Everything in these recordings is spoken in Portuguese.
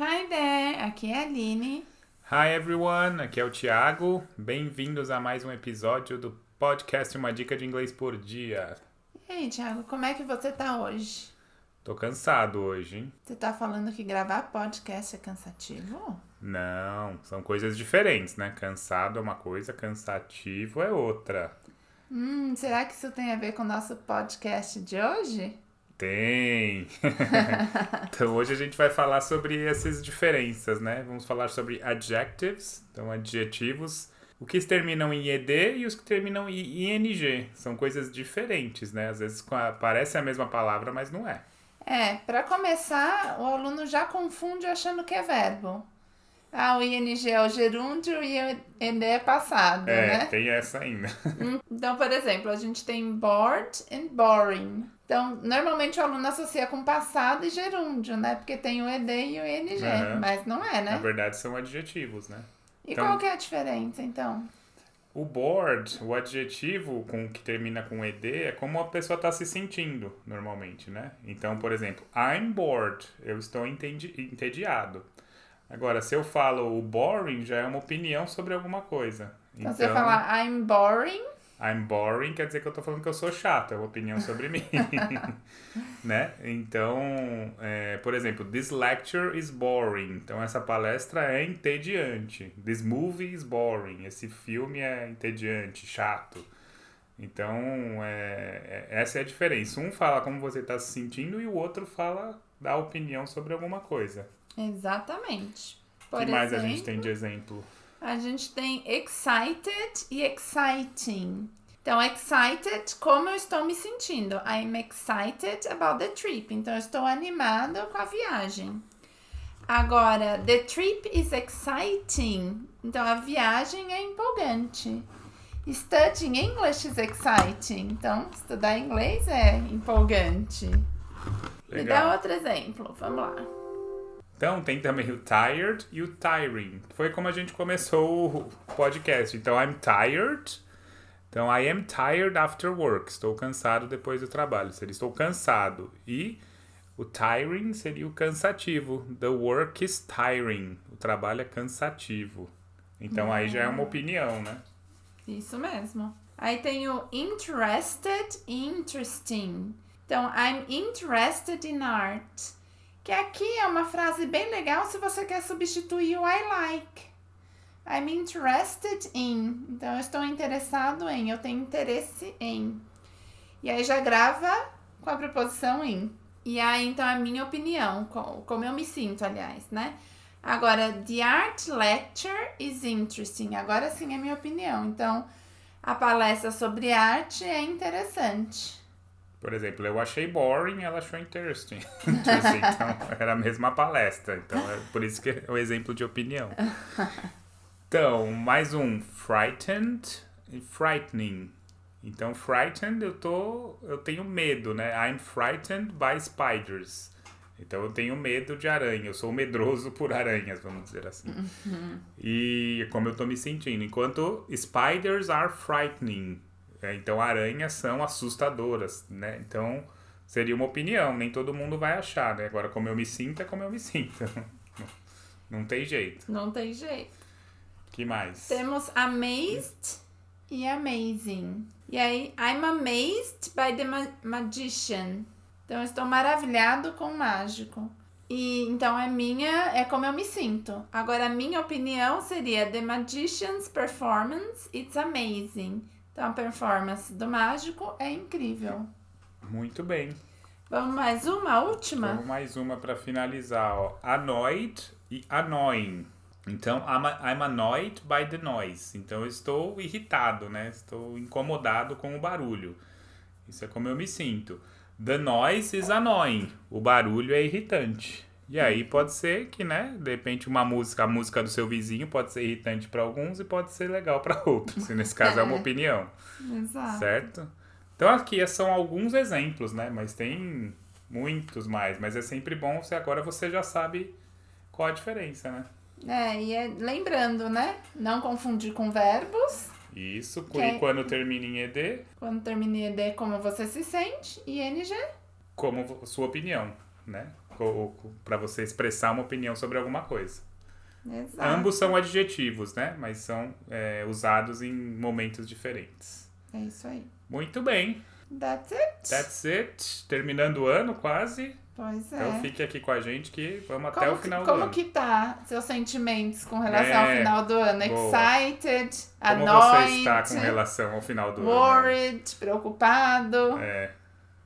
Hi there, aqui é a Aline. Hi everyone, aqui é o Thiago. Bem-vindos a mais um episódio do podcast Uma Dica de Inglês por Dia. E aí, Thiago, como é que você tá hoje? Tô cansado hoje, hein? Você tá falando que gravar podcast é cansativo? Não, são coisas diferentes, né? Cansado é uma coisa, cansativo é outra. Hum, será que isso tem a ver com o nosso podcast de hoje? Tem! então hoje a gente vai falar sobre essas diferenças, né? Vamos falar sobre adjectives, então adjetivos, o que terminam em ed e os que terminam em ing. São coisas diferentes, né? Às vezes parece a mesma palavra, mas não é. É, para começar, o aluno já confunde achando que é verbo. Ah, o ing é o gerúndio e o ed é passado, é, né? tem essa ainda. Então, por exemplo, a gente tem bored and boring. Então, normalmente o aluno associa com passado e gerúndio, né? Porque tem o ed e o ing, Uhum. mas não é, né? Na verdade, são adjetivos, né? E Então- qual que é a diferença, então? O bored, o adjetivo com que termina com ed, é como a pessoa está se sentindo normalmente, né? Então, por exemplo, I'm bored, eu estou entendi- entediado. Agora, se eu falo o boring, já é uma opinião sobre alguma coisa. Então, você falar I'm boring, I'm boring quer dizer que eu tô falando que eu sou chato, é uma opinião sobre mim. né? Então, é, por exemplo, this lecture is boring. Então, essa palestra é entediante. This movie is boring. Esse filme é entediante, chato. Então, é, é- essa é a diferença. Um fala como você está se sentindo e o outro fala da opinião sobre alguma coisa. Exatamente. O Por que mais a exemplo, gente tem de exemplo? a gente tem excited e exciting. Então, excited, como eu estou me sentindo? I'm excited about the trip. Então, eu estou animado com a viagem. Agora, the trip is exciting. Então, a viagem é empolgante. Studying English is exciting. Então, estudar inglês é empolgante. Me dá Legal. outro exemplo. Vamos lá. Então, tem também o tired e o tiring. Foi como a gente começou o podcast. Então, I'm tired. Então, I am tired after work. Estou cansado depois do trabalho. Seria estou cansado. E o tiring seria o cansativo. The work is tiring. O trabalho é cansativo. Então, aí já é uma opinião, né? Isso mesmo. Aí tem o interested interesting. Então, I'm interested in art. Que aqui é uma frase bem legal se você quer substituir o I like. I'm interested in. Então, eu estou interessado em. Eu tenho interesse em. E aí já grava com a preposição in. E aí, então, a minha opinião, co- como eu me sinto, aliás, né? Agora, the art lecture is interesting. Agora sim é minha opinião. Então, a palestra sobre arte é interessante. Por exemplo, eu achei boring, ela achou interesting. Interesting, então, era a mesma palestra. Então, é por isso que é o exemplo de opinião. Então, mais um. Frightened e frightening. Então, frightened, eu tô... Eu tenho medo, né? I'm frightened by spiders. Então, eu tenho medo de aranha. Eu sou medroso por aranhas, vamos dizer assim. E como eu tô me sentindo. Enquanto spiders are frightening. É, então, aranhas são assustadoras, né? Então, seria uma opinião. Nem todo mundo vai achar, né? Agora, como eu me sinto, é como eu me sinto. Não tem jeito. Não tem jeito. que mais? Temos amazed e amazing. E aí, I'm amazed by the ma- magician. Então, estou maravilhado com o mágico. E então é minha, é como eu me sinto. Agora, a minha opinião seria The Magician's performance, it's amazing. Então, a performance do mágico é incrível. Muito bem. Vamos mais uma, a última? Vamos mais uma para finalizar, ó. Annoyed e annoying. Então, I'm, I'm annoyed by the noise. Então, eu estou irritado, né? Estou incomodado com o barulho. Isso é como eu me sinto. The noise is annoying. O barulho é irritante. E aí pode ser que, né, de repente uma música, a música do seu vizinho pode ser irritante para alguns e pode ser legal para outros. E nesse caso é uma É. opinião, Exato. certo? Então aqui são alguns exemplos, né? Mas tem muitos mais. Mas é sempre bom se agora você já sabe qual a diferença, né? É, e é, lembrando, né? Não confundir com verbos. Isso, Que é- quando termina em ED, Quando termina em ED, como você se sente. E NG. como sua opinião. né? Para você expressar uma opinião sobre alguma coisa. Exato. Ambos são adjetivos, né? Mas são é, usados em momentos diferentes. É isso aí. Muito bem. That's it. That's it. Terminando o ano quase. Pois é. Então fique aqui com a gente que vamos como até o que- final do como ano. que tá seus sentimentos com relação ao É, final do ano? boa. Excited, Como annoyed, você está com relação ao final do ano? worried, preocupado. É.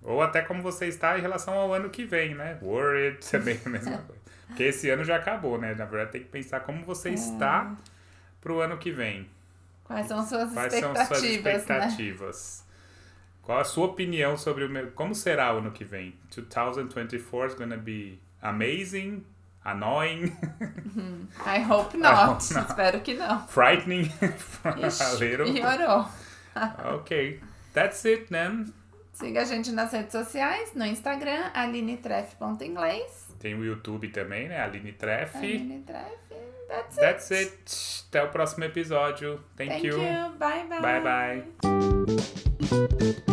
Ou até como você está em relação ao ano que vem, né? Worried também a mesma coisa. Porque esse ano já acabou, né? Na verdade, tem que pensar como você É. está pro ano que vem. Quais são suas Quais são expectativas, suas né? expectativas? Qual a sua opinião sobre o meu... Como será o ano que vem? 2024 is gonna be amazing, annoying, I hope I not. hope not. Espero que não. frightening, Ixi, a little. piorou. Ok, that's it then. Siga a gente nas redes sociais, no Instagram, alinetreff.inglês. Tem o YouTube também, né? Aline Treff. Aline Treff. That's it. That's it. Até o próximo episódio. Thank, Thank you. Bye, bye. Bye bye.